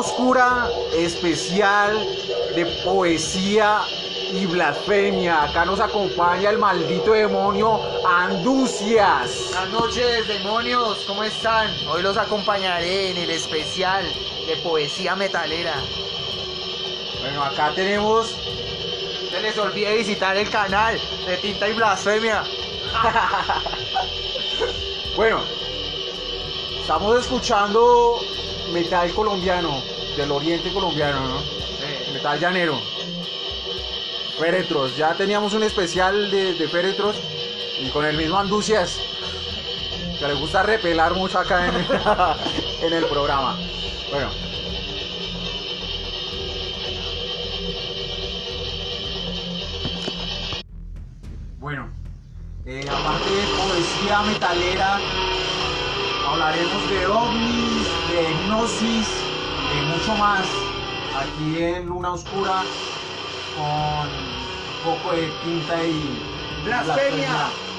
Oscura, especial de poesía y blasfemia. Acá nos acompaña el maldito demonio Anducias. Buenas noches, demonios, ¿cómo están? Hoy los acompañaré en el especial de poesía metalera. Bueno, acá tenemos. Se les olvide visitar el canal de Tinta y Blasfemia. Bueno, estamos escuchando metal colombiano, del oriente colombiano, ¿no? Sí. Metal llanero. Féretros, ya teníamos un especial de, de féretros y con el mismo Anducias, que le gusta repelar mucho acá en, en el programa. Bueno. Bueno, eh, aparte de poesía metalera, hablaremos de ovnis, de hipnosis, de mucho más aquí en Luna Oscura con un poco de tinta y Blasfemia. Pero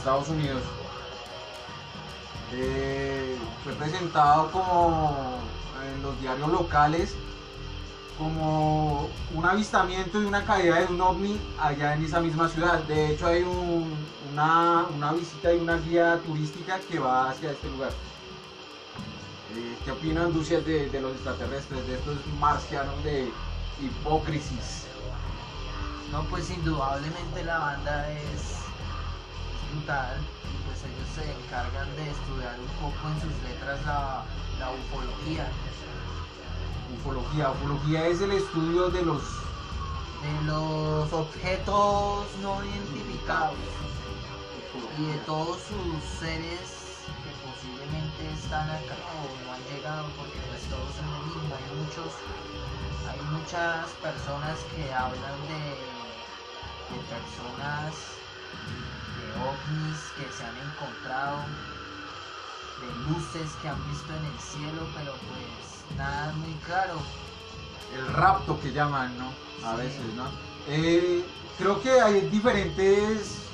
Estados Unidos. Eh, fue presentado como en los diarios locales como un avistamiento y una caída de un ovni allá en esa misma ciudad. De hecho hay un- una, una visita y una guía turística que va hacia este lugar. Eh, ¿Qué opinan, Lucias, de, de los extraterrestres, de estos marcianos de hipócrisis? No, pues indudablemente la banda es brutal y pues ellos se encargan de estudiar un poco en sus letras la, la ufología, Ufología. Ufología es el estudio de los... de los objetos no identificados y de todos sus seres que posiblemente están acá o no han llegado porque pues todos son lo mismo, hay muchos, hay muchas personas que hablan de, de personas, de ovnis que se han encontrado, de luces que han visto en el cielo, pero pues nada muy claro. el rapto que llaman, ¿no? A Sí. veces, ¿no? Eh, creo que hay diferentes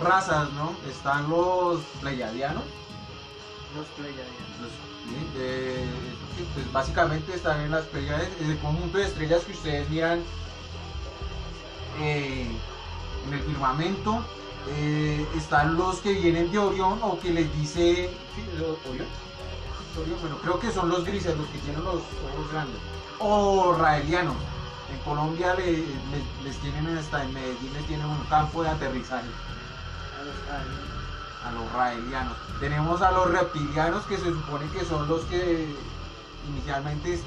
razas, ¿no? Están los pleiadianos, Los pleiadianos. los- sí, de- sí, pues básicamente están en las Pleiades, es el conjunto de estrellas que ustedes miran eh, en el firmamento. Eh, están los que vienen de Orión o que les dice... ¿sí, de Orión? Orión, Bueno, creo que son los grises, los que tienen los ojos grandes. O raelianos. En Colombia le- le- les tienen hasta en Medellín les tienen un campo de aterrizaje a los raelianos. Tenemos a los reptilianos que se supone que son los que inicialmente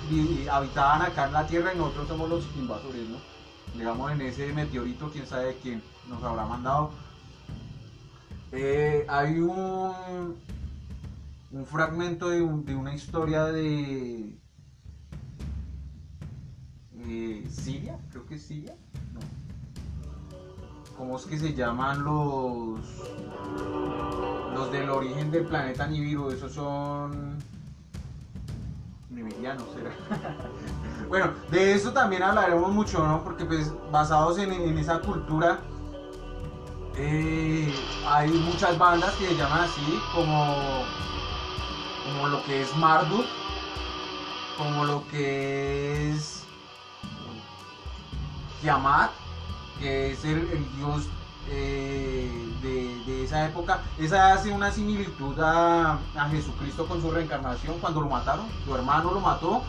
habitaban acá en la Tierra y nosotros somos los invasores, ¿no? Digamos en ese meteorito, quién sabe quién nos habrá mandado. Eh, hay un, un fragmento de, un- de una historia de eh, Siria, creo que es Siria, no. ¿Cómo es que se llaman los los del origen del planeta Nibiru? Esos son Meridiano será. bueno, de eso también hablaremos mucho, ¿no? Porque pues basados en esa cultura eh, hay muchas bandas que se llaman así, como, como lo que es Marduk, como lo que es Tiamat, que es el, dios eh, de, de esa época. Esa hace una similitud a, a Jesucristo con su reencarnación cuando lo mataron. Su hermano lo mató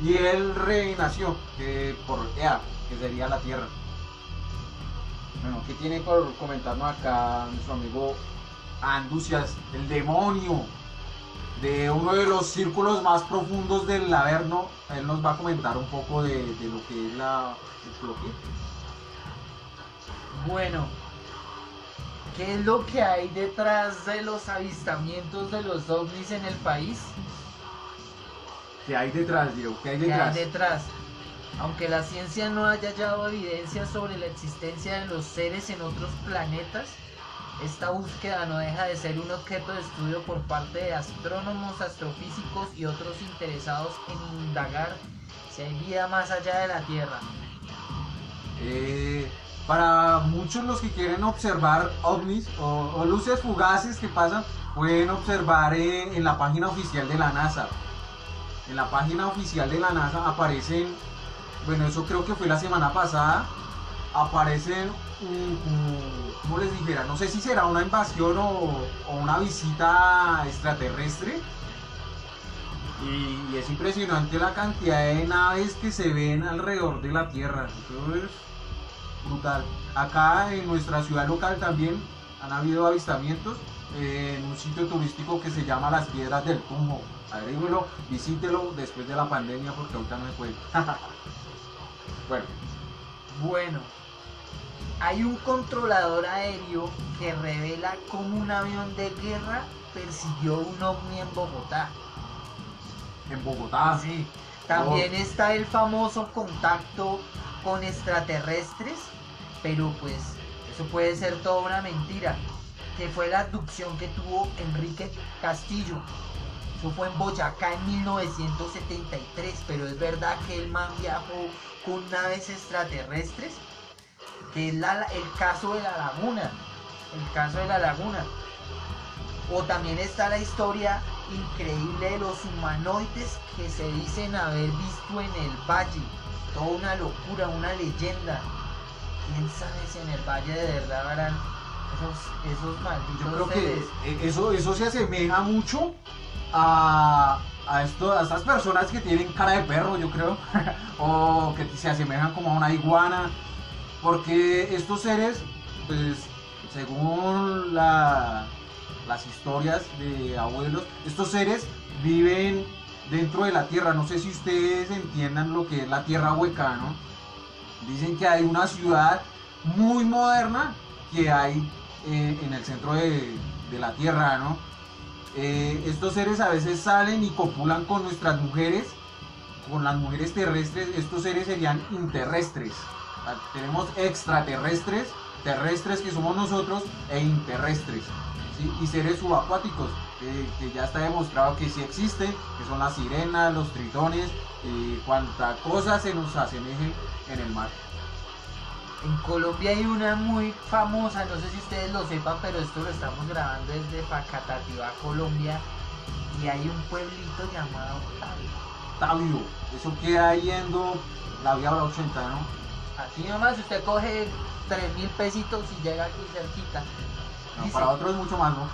y él renació eh, por Ea, que sería la tierra. Bueno, ¿qué tiene por comentarnos acá nuestro amigo Anducias, el demonio de uno de los círculos más profundos del Averno? Él nos va a comentar un poco de, de lo que es la ufología. Bueno, ¿qué es lo que hay detrás de los avistamientos de los ovnis en el país? ¿Qué hay detrás, Diego? ¿Qué hay ¿Qué hay detrás? Aunque la ciencia no haya hallado evidencia sobre la existencia de los seres en otros planetas, esta búsqueda no deja de ser un objeto de estudio por parte de astrónomos, astrofísicos y otros interesados en indagar si hay vida más allá de la Tierra. Eh, para muchos los que quieren observar ovnis o, luces fugaces que pasan, pueden observar en, en la página oficial de la NASA. En la página oficial de la NASA aparecen, bueno, eso creo que fue la semana pasada, aparecen, como, ¿cómo les dijera? No sé si será una invasión o, o una visita extraterrestre. Y, es impresionante la cantidad de naves que se ven alrededor de la Tierra. Eso es brutal. Acá en nuestra ciudad local también han habido avistamientos eh, en un sitio turístico que se llama Las Piedras del Tumbo. Averígüelo, visítelo después de la pandemia porque ahorita no se puede. bueno, Bueno, hay un controlador aéreo que revela cómo un avión de guerra persiguió un ovni en Bogotá. en Bogotá. Sí. También está el famoso contacto con extraterrestres, pero pues eso puede ser toda una mentira. Que fue la abducción que tuvo Enrique Castillo. Eso fue en Boyacá en 1973, pero es verdad que el man viajó con naves extraterrestres, que es la- el caso de la laguna. El caso de la laguna. O también está la historia increíble de los humanoides que se dicen haber visto en el valle. Toda una locura, una leyenda. ¿Quién sabe si en el valle de verdad habrán esos, esos malditos Yo creo que seres? eh, eso, eso se asemeja mucho a, a, esto, estas personas que tienen cara de perro, yo creo, o que se asemejan como a una iguana, porque estos seres, pues, según la- las historias de abuelos, estos seres viven dentro de la tierra. No sé si ustedes entiendan lo que es la tierra hueca, ¿no? Dicen que hay una ciudad muy moderna que hay eh, en el centro de, de la tierra, ¿no? Eh, estos seres a veces salen y copulan con nuestras mujeres, con las mujeres terrestres. Estos seres serían interrestres. Tenemos extraterrestres, terrestres que somos nosotros e interrestres. Y seres subacuáticos, que ya está demostrado que sí existen, que son las sirenas, los tritones, eh, cuanta cosa se nos asemeje en el mar. En Colombia hay una muy famosa, no sé si ustedes lo sepan, pero esto lo estamos grabando desde Facatativá, Colombia. Y hay un pueblito llamado Tabio. Tabio, eso queda yendo la vía 80, ¿no? Aquí nomás usted coge 3 mil pesitos y llega aquí cerquita. No, Dice- para otros mucho más, ¿no?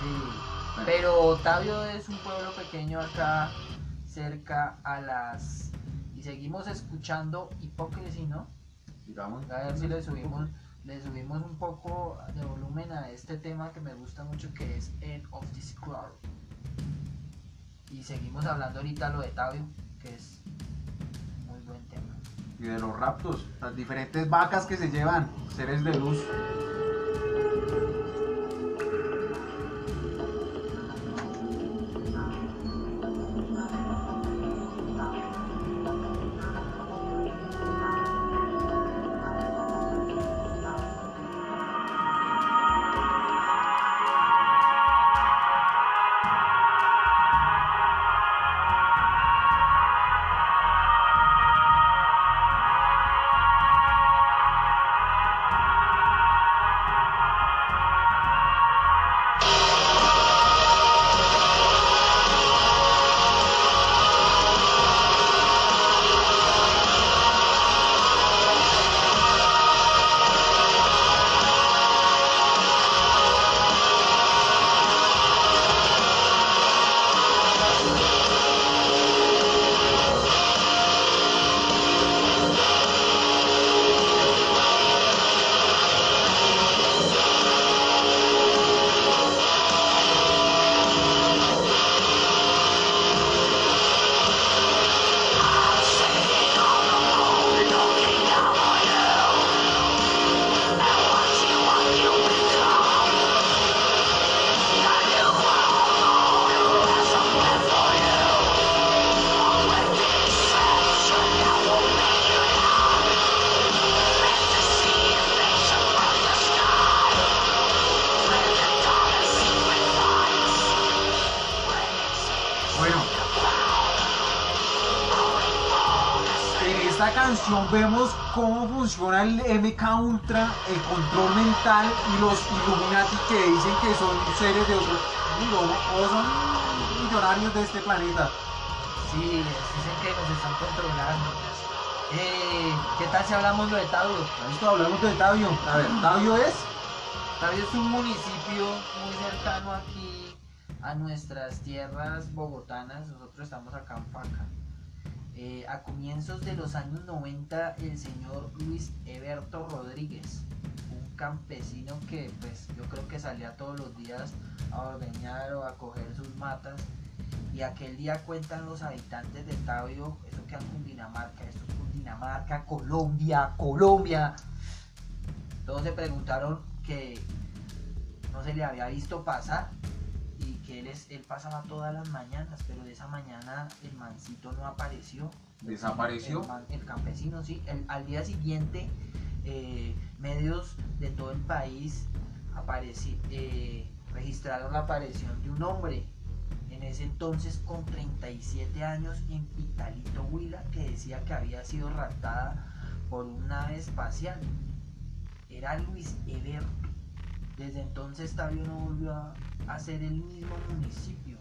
Sí. Pero Otavio es un pueblo pequeño acá cerca a las... Y seguimos escuchando Hipócrisis, ¿no? Digamos. A ver si le subimos, le subimos un poco de volumen a este tema que me gusta mucho que es End of This Cloud. Y seguimos hablando ahorita lo de Tabio, que es muy buen tema. Y de los raptos, las diferentes vacas que se llevan, seres de luz. Vemos cómo funciona el MK Ultra, el control mental y los Illuminati que dicen que son seres de otro mundo, o son millonarios de este planeta. Sí, dicen que nos están controlando. Eh, ¿Qué tal si hablamos de Tabio? Listo, hablamos de Tabio. A ver, Tabio es. Tabio es un municipio muy cercano aquí a nuestras tierras bogotanas. Nosotros estamos acá en Paca. Eh, a comienzos de los años 90, el señor Luis Eberto Rodríguez, un campesino que pues yo creo que salía todos los días a ordeñar o a coger sus matas. Y aquel día cuentan los habitantes de Tabio, eso que en Cundinamarca, esto es Cundinamarca, Colombia, Colombia. Todos se preguntaron que no se le había visto pasar él, es, él pasaba todas las mañanas, pero de esa mañana el mancito no apareció. ¿Desapareció? El, man- el campesino, sí. El- al día siguiente, eh, medios de todo el país apareci- eh, registraron la aparición de un hombre, en ese entonces con 37 años, en Pitalito, Huila, que decía que había sido raptada por una nave espacial. Era Luis Eberto. Desde entonces Tabio no volvió a, a ser el mismo municipio.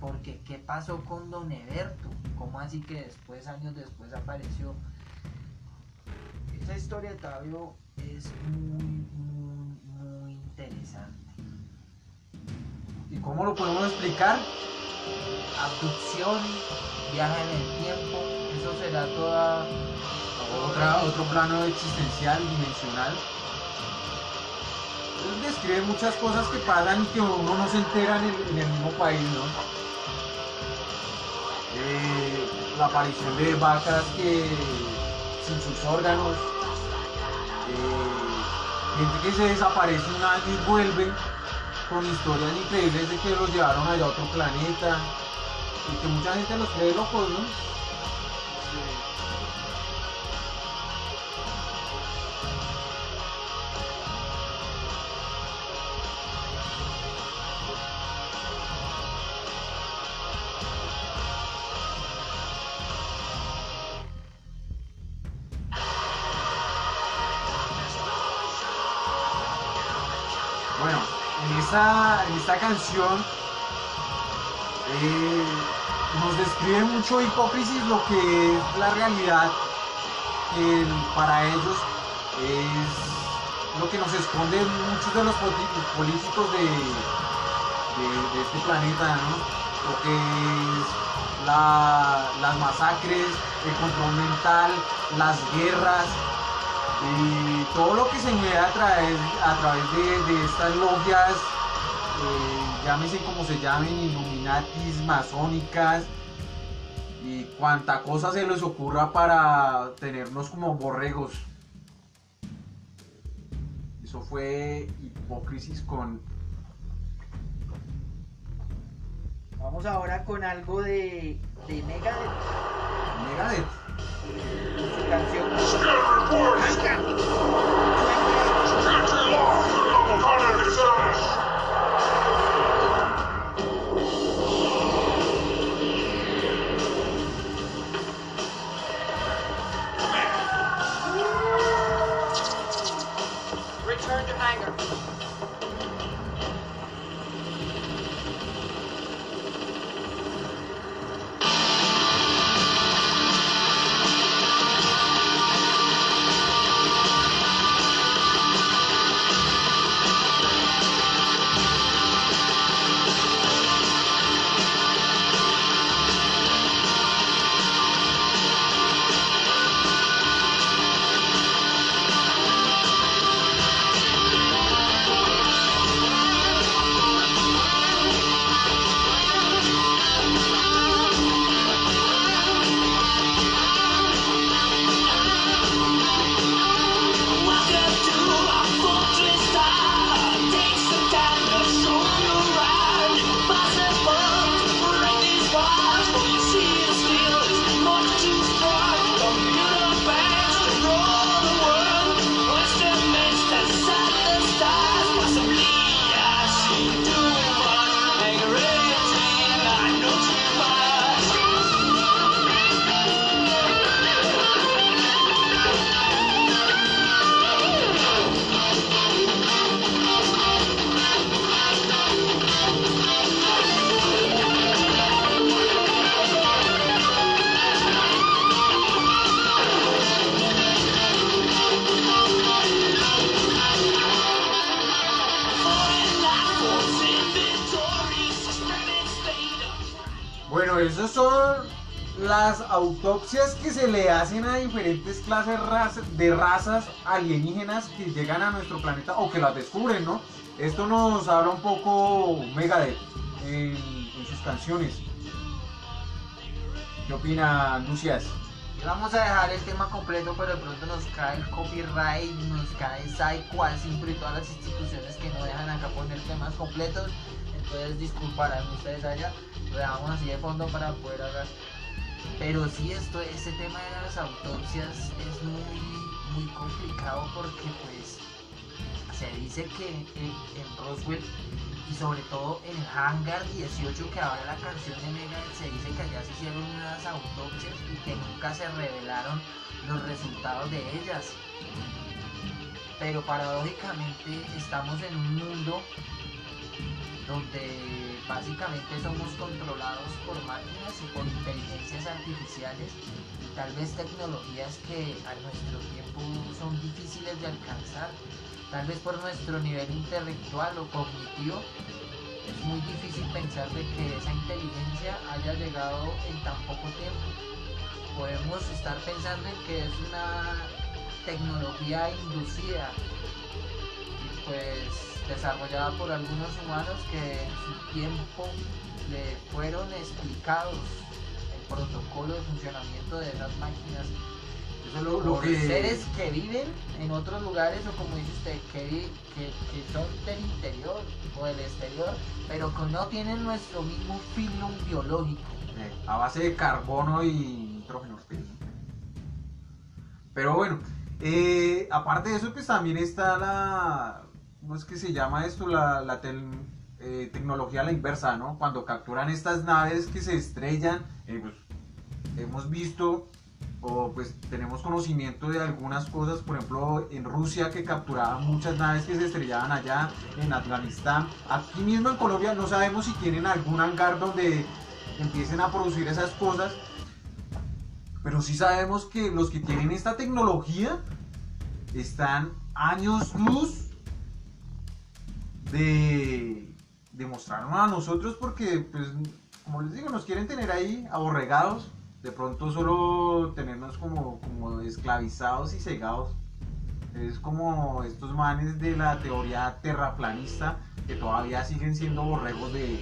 Porque ¿qué pasó con Don Eberto? ¿Cómo así que después, años después, apareció? Esa historia de Tabio es muy, muy, muy interesante. ¿Y cómo lo podemos explicar? Abducción, viaje en el tiempo, eso será toda Otra, otro plano existencial, dimensional. Describe muchas cosas que pasan y que uno no se entera en el, mismo país, ¿no? Eh, la aparición de vacas que sin sus órganos, eh, gente que se desaparece un año y vuelve con historias increíbles de que los llevaron allá a otro planeta y que mucha gente los cree locos, ¿no? Esta, canción eh, nos describe mucho hipócrisis lo que es la realidad, que para ellos es lo que nos esconde muchos de los políticos de, este planeta. Lo que es la- las masacres, el control mental, las guerras, y todo lo que se mueve a través, a través de estas logias, eh, llámese como se llamen, Illuminatis, masónicas, y cuanta cosa se les ocurra para tenernos como borregos. Eso fue hipócrisis con Vamos ahora con algo de, de Megadeth, Megadeth. su canción. Autopsias que se le hacen a diferentes clases de razas alienígenas que llegan a nuestro planeta o que las descubren, ¿no? Esto nos habla un poco Megadeth en, en sus canciones. ¿Qué opina Lucias? Vamos a dejar el tema completo, pero de pronto nos cae el copyright, nos cae Asimpro y todas las instituciones que no dejan acá poner temas completos. Entonces disculparán ustedes allá, lo dejamos así de fondo para poder hablar. Pero sí, esto, este tema de las autopsias es muy, muy complicado porque pues se dice que en Roswell y sobre todo en Hangar 18 que ahora la canción de Mega se dice que allá se hicieron unas autopsias y que nunca se revelaron los resultados de ellas. Pero paradójicamente estamos en un mundo donde básicamente somos controlados por máquinas y por inteligencias artificiales y tal vez tecnologías que a nuestro tiempo son difíciles de alcanzar tal vez por nuestro nivel intelectual o cognitivo, es muy difícil pensar de que esa inteligencia haya llegado en tan poco tiempo. Podemos estar pensando en que es una tecnología inducida pues desarrollada por algunos humanos que en su tiempo le fueron explicados el protocolo de funcionamiento de esas máquinas lo, que... seres que viven en otros lugares o como dice usted, que, que, son del interior o del exterior, pero que no tienen nuestro mismo filo biológico. Eh, a base de carbono y nitrógeno. Pero bueno, eh, aparte de eso, pues también está la, ¿cómo es que se llama esto? La, la eh, tecnología a la inversa, ¿no? Cuando capturan estas naves que se estrellan, pues hemos visto o pues tenemos conocimiento de algunas cosas, por ejemplo en Rusia que capturaban muchas naves que se estrellaban allá, en Afganistán, aquí mismo en Colombia no sabemos si tienen algún hangar donde empiecen a producir esas cosas, pero sí sabemos que los que tienen esta tecnología están años luz de, de mostrarnos a nosotros porque pues como les digo nos quieren tener ahí aborregados de pronto solo tenernos como, como esclavizados y cegados. Es como estos manes de la teoría terraplanista que todavía siguen siendo borregos de,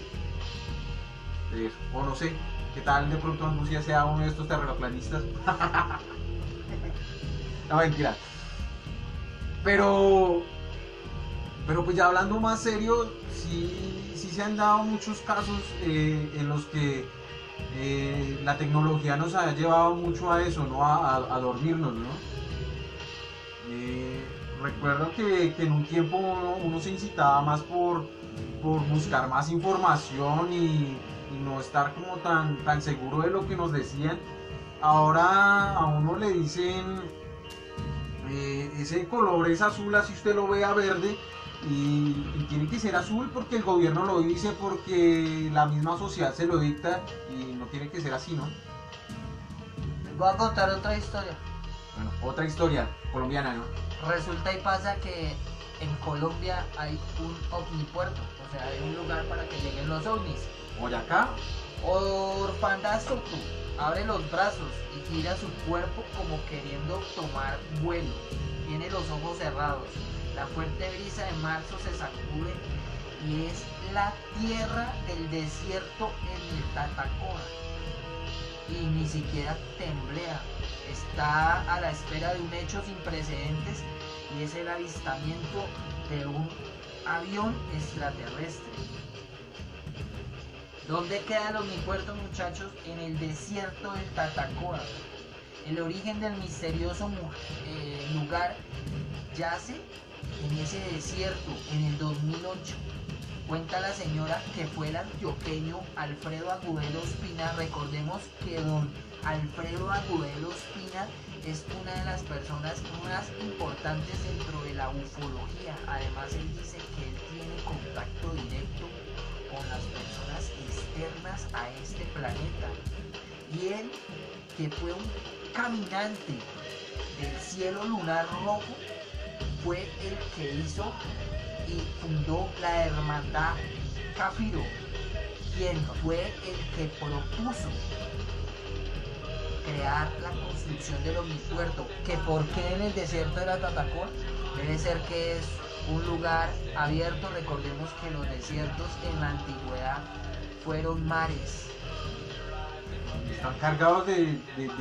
eso. O no sé, ¿qué tal de pronto Andalucía sea uno de estos terraplanistas? no, mentira. Pero, pero pues ya hablando más serio, sí, sí se han dado muchos casos eh, en los que eh, la tecnología nos ha llevado mucho a eso, ¿no? A, dormirnos, ¿no? Eh, recuerdo que, en un tiempo uno, se incitaba más por, buscar más información y, no estar como tan, tan seguro de lo que nos decían. Ahora a uno le dicen eh, ese color es azul, así usted lo vea verde, y, tiene que ser azul porque el gobierno lo dice, porque la misma sociedad se lo dicta y no tiene que ser así, ¿no? Les voy a contar otra historia. Bueno, otra historia colombiana, ¿no? Resulta y pasa que en Colombia hay un ovnipuerto, o sea, hay un lugar para que lleguen los ovnis. acá Orfandad abre los brazos y gira su cuerpo como queriendo tomar vuelo. Tiene los ojos cerrados la fuerte brisa de marzo se sacude y es la tierra del desierto en el Tatacora. Y ni siquiera temblea. Está a la espera de un hecho sin precedentes y es el avistamiento de un avión extraterrestre. ¿Dónde queda el omnipuerto muchachos? En el desierto del Tatacora. El origen del misterioso eh, lugar yace en ese desierto en el 2008. Cuenta la señora que fue el antioqueño Alfredo Agudelo Espina. Recordemos que don Alfredo Agudelo Espina es una de las personas más importantes dentro de la ufología. Además, él dice que él tiene contacto directo con las personas externas a este planeta. Y él, que fue un caminante del cielo lunar rojo, fue el que hizo y fundó la hermandad Cafiro. quien fue el que propuso crear la construcción del omnipuerto. Que por qué en el desierto de la Tatacón debe ser que es un lugar abierto. Recordemos que los desiertos en la antigüedad fueron mares. Están cargados de,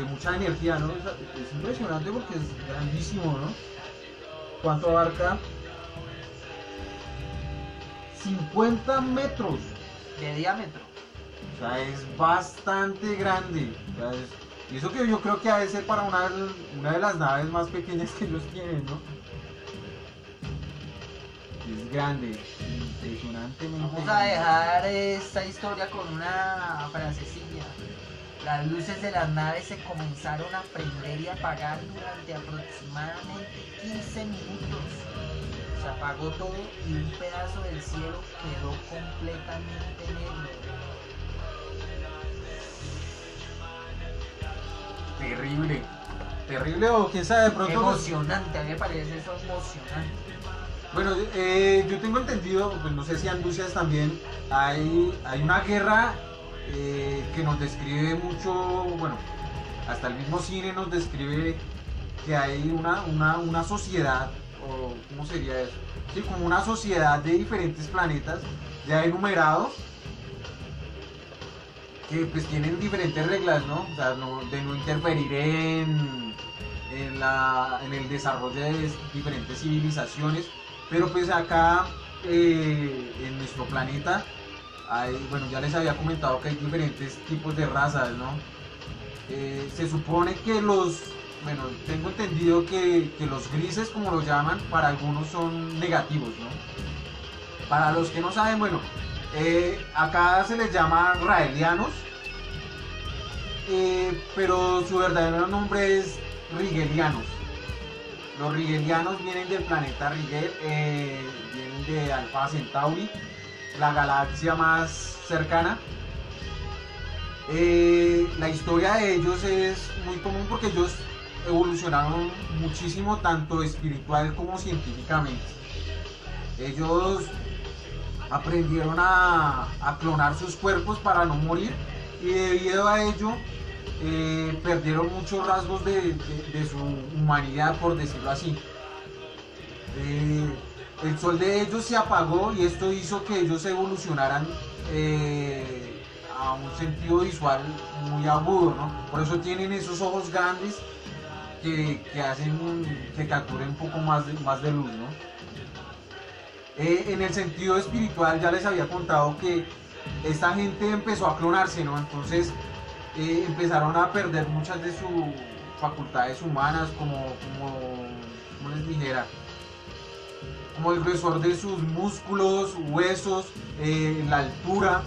mucha energía, ¿no? Es impresionante porque es grandísimo, ¿no? ¿Cuánto abarca? 50 metros. De diámetro. O sea, es bastante grande. O sea, es- y eso que yo creo que ha de ser para una, una de las naves más pequeñas que ellos tienen, ¿no? Es grande, impresionantemente. Vamos a dejar esta historia con una frasecilla. Las luces de las naves se comenzaron a prender y apagar durante aproximadamente 15 minutos. Se apagó todo y un pedazo del cielo quedó completamente negro. Terrible. Terrible o quién sabe de pronto. Emocionante, a mí me parece eso emocionante. Bueno, eh, yo tengo entendido, pues no sé si Anducias también, hay, hay una guerra eh, que nos describe mucho, bueno, hasta el mismo cine nos describe que hay una, una, una sociedad, o ¿cómo sería eso? Sí, como una sociedad de diferentes planetas ya enumerados que pues tienen diferentes reglas, ¿no? O sea, no- de no interferir en, en, la- en el desarrollo de diferentes civilizaciones, pero pues acá eh, en nuestro planeta bueno, ya les había comentado que hay diferentes tipos de razas, ¿no? Eh, se supone que los, bueno, tengo entendido que, que los grises, como los llaman, para algunos son negativos, ¿no? Para los que no saben, bueno, eh, acá se les llama raelianos, eh, pero su verdadero nombre es rigelianos. Los rigelianos vienen del planeta Rigel, vienen de Alpha Centauri, la galaxia más cercana. Eh, la historia de ellos es muy común porque ellos evolucionaron muchísimo, tanto espiritual como científicamente. Ellos aprendieron a, clonar sus cuerpos para no morir y debido a ello eh, perdieron muchos rasgos de su humanidad, por decirlo así. Eh, el sol de ellos se apagó y esto hizo que ellos evolucionaran eh, a un sentido visual muy agudo, ¿no? Por eso tienen esos ojos grandes que, que hacen un- que capturen un poco más de, más de luz, ¿no? Eh, en el sentido espiritual ya les había contado que esta gente empezó a clonarse, ¿no? Entonces eh, empezaron a perder muchas de sus facultades humanas, como, les dijera, como el grosor de sus músculos, huesos, eh, la altura,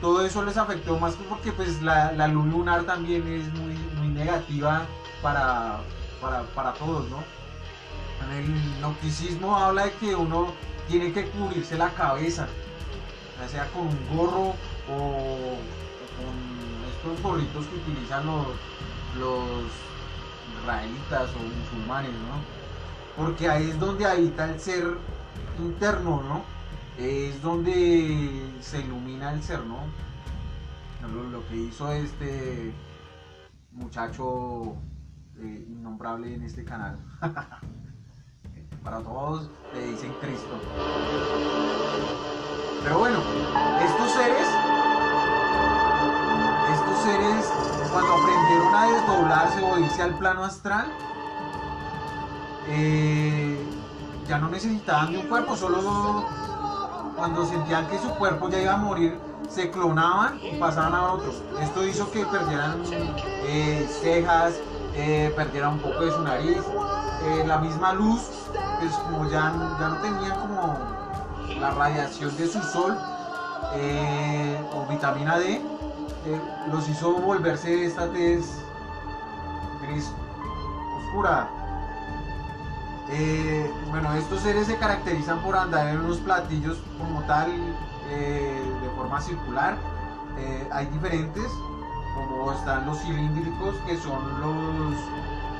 todo eso les afectó más que porque pues la, la luz lunar también es muy, muy negativa para, para, para todos, ¿no? El nocticismo habla de que uno tiene que cubrirse la cabeza, ya sea con un gorro o, o con estos gorritos que utilizan los, los israelitas o musulmanes, ¿no? Porque ahí es donde habita el ser interno, ¿no? Es donde se ilumina el ser, ¿no? Lo, que hizo este muchacho eh, innombrable en este canal. Para todos le dicen Cristo. Pero bueno, estos seres, estos seres cuando aprendieron a desdoblarse o irse al plano astral, eh, ya no necesitaban de un cuerpo, solo cuando sentían que su cuerpo ya iba a morir, se clonaban y pasaban a otro. Esto hizo que perdieran eh, cejas, eh, perdieran un poco de su nariz, la misma luz, pues como ya, ya no tenían como la radiación de su sol o vitamina D, los hizo volverse esta tez gris oscura. Eh, bueno, estos seres se caracterizan por andar en unos platillos como tal, eh, de forma circular. Eh, hay diferentes, como están los cilíndricos, que son los,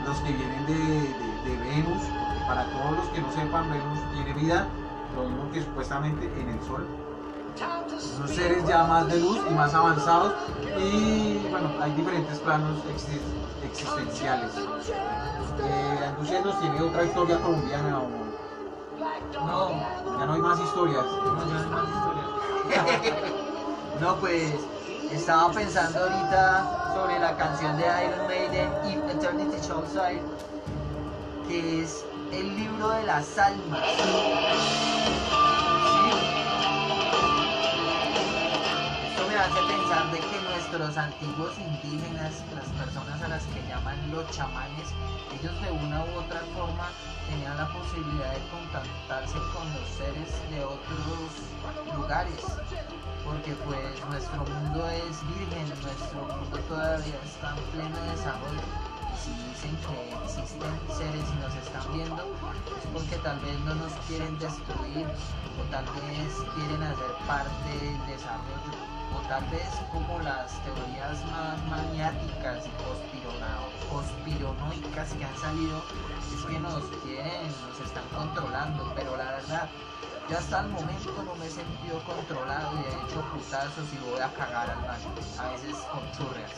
los que vienen de, de- de Venus. Para todos los que no sepan, Venus tiene vida, lo mismo que supuestamente en el Sol. Son seres ya más de luz y más avanzados. Y bueno, hay diferentes planos exi- existenciales. Eh, nos tiene otra historia colombiana o No, ya no hay más historias. no, ya no hay más historia. no, pues estaba pensando ahorita sobre la canción de Iron Maiden, If Eternity Light, que es el libro de las almas. Sí. Esto me hace pensar de que nuestros antiguos indígenas, las personas a las que llaman los chamanes, ellos de una u otra forma tenían la posibilidad de contactarse con los seres de otros lugares. Porque pues nuestro mundo es virgen, nuestro mundo todavía está en pleno desarrollo. Y si dicen que existen seres y nos están viendo, es porque tal vez no nos quieren destruir, o tal vez quieren hacer parte del desarrollo, tal vez como las teorías más maniáticas y conspiranoicas que han salido, es que nos quieren, nos están controlando, pero la verdad, yo hasta el momento no me he sentido controlado y he hecho putazos y voy a cagar al baño, a veces con churrias.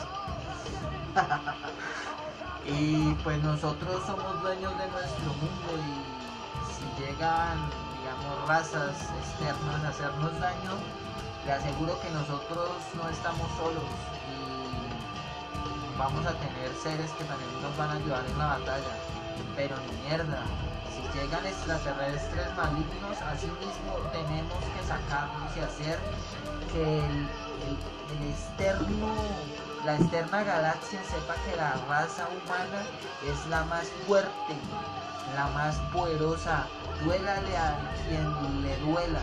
y pues nosotros somos dueños de nuestro mundo y si llegan, digamos, razas externas a hacernos daño, le aseguro que nosotros no estamos solos y vamos a tener seres que también nos van a ayudar en la batalla. Pero ni mierda, si llegan extraterrestres malignos, así mismo tenemos que sacarlos y hacer que el externo, la externa galaxia sepa que la raza humana es la más fuerte, la más poderosa. Duélale a quien le duela.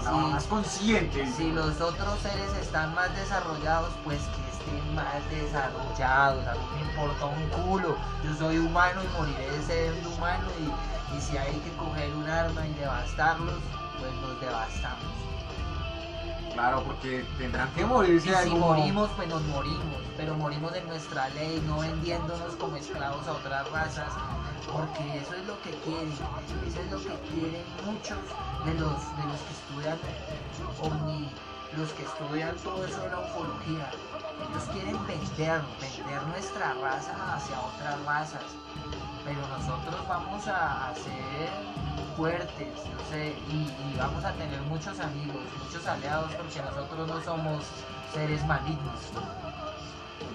Sí. más consciente. Si los otros seres están más desarrollados, pues que estén más desarrollados. A mí me importa un culo. Yo soy humano y moriré de ser humano. Y, y si hay que coger un arma y devastarlos, pues los devastamos. Claro, porque tendrán que morirse Y si morimos, pues nos morimos. Pero morimos en nuestra ley, no vendiéndonos como esclavos a otras razas. Porque eso es lo que quieren. Eso es lo que quieren muchos de los, de los que estudian omni, los que estudian todo eso de la ufología. Ellos quieren vender, vender nuestra raza hacia otras razas. Pero nosotros vamos a, ser fuertes, no sé, y, y vamos a tener muchos amigos, muchos aliados, porque nosotros no somos seres malignos.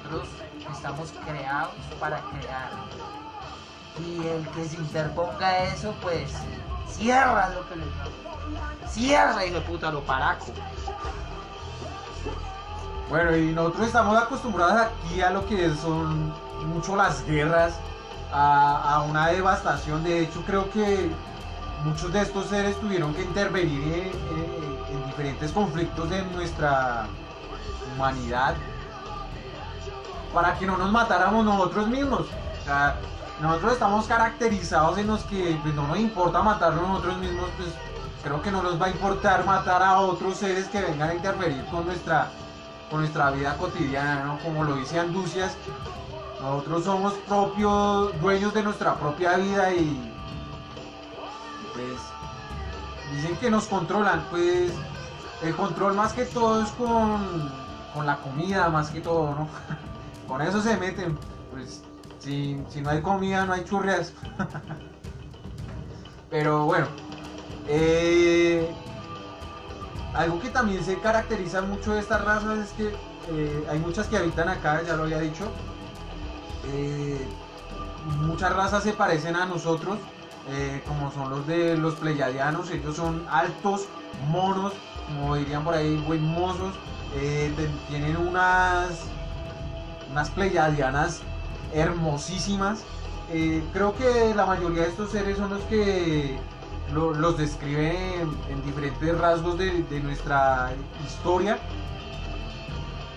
Nosotros estamos creados para crear. Y el que se interponga eso, pues cierra lo que le Cierra, hijo de puta, lo paraco. Bueno, y nosotros estamos acostumbrados aquí a lo que son mucho las guerras, a, una devastación. De hecho, creo que muchos de estos seres tuvieron que intervenir en, en- en diferentes conflictos de nuestra humanidad para que no nos matáramos nosotros mismos. Nosotros estamos caracterizados en los que pues, no nos importa matarnos nosotros mismos, pues creo que no nos va a importar matar a otros seres que vengan a interferir con nuestra, con nuestra vida cotidiana. Como lo dice Anducias, nosotros somos propios dueños de nuestra propia vida y pues dicen que nos controlan, pues el control más que todo es con, con la comida, más que todo, ¿no? Con eso se meten, pues si, si no hay comida no hay churrias. Pero bueno, eh, algo que también se caracteriza mucho de estas razas es que eh, hay muchas que habitan acá, ya lo había dicho. Eh, muchas razas se parecen a nosotros, eh, como son los de los pleyadianos, ellos son altos, monos, como dirían por ahí, buen mozos, eh, tienen unas, unas pleyadianas hermosísimas. Creo que la mayoría de estos seres son los que lo- los describen en, en diferentes rasgos de, de nuestra historia,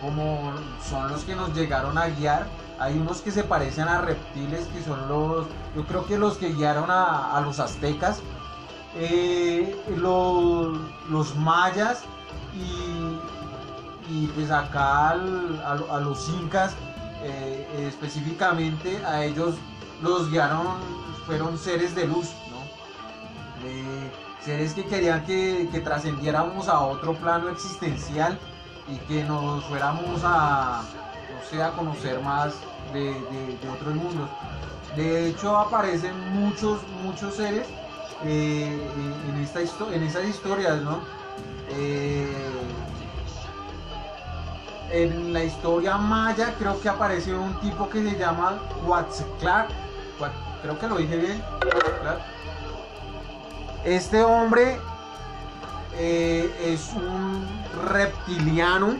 como son los que nos llegaron a guiar. Hay unos que se parecen a reptiles, que son los, yo creo que los que guiaron a, los aztecas, eh, los, mayas y, y pues acá a, lo- a los incas eh, específicamente a ellos los guiaron fueron seres de luz ¿no? Eh, seres que querían que, que trascendiéramos a otro plano existencial y que nos fuéramos a, sé, a conocer más de, otros mundos. De hecho aparecen muchos, muchos seres eh, en, esta en esas historias, ¿no? Eh, en la historia maya creo que aparece un tipo que se llama Huatzclac. Huat- Creo que lo dije bien. Este hombre eh, es un reptiliano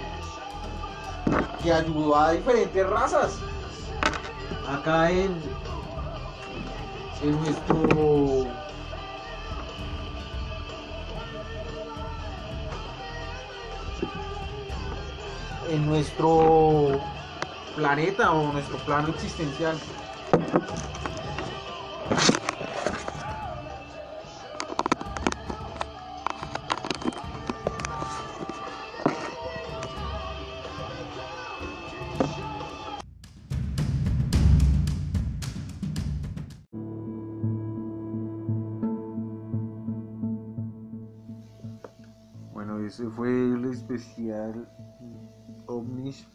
que ayudó a diferentes razas. Acá en, en nuestro en nuestro planeta o nuestro plano existencial. El especial ovnis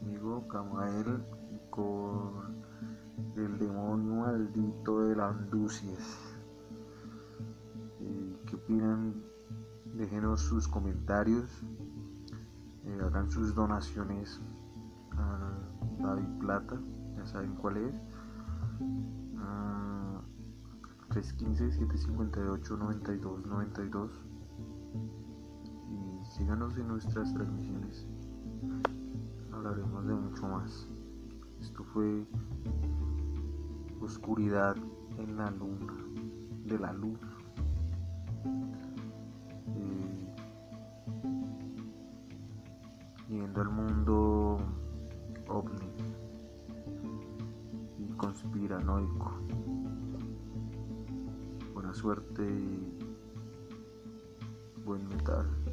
conmigo, Camael, con el demonio maldito de la Anducias. Eh, ¿Qué opinan? Déjenos sus comentarios, eh, hagan sus donaciones a David Plata, ya saben cuál es. Ah, 315-758-9292 y síganos en nuestras transmisiones. Hablaremos de mucho más. Esto fue Oscuridad en la Luna, de la Luna. Eh, yendo al mundo ovni y conspiranoico. Buena suerte y buen metal.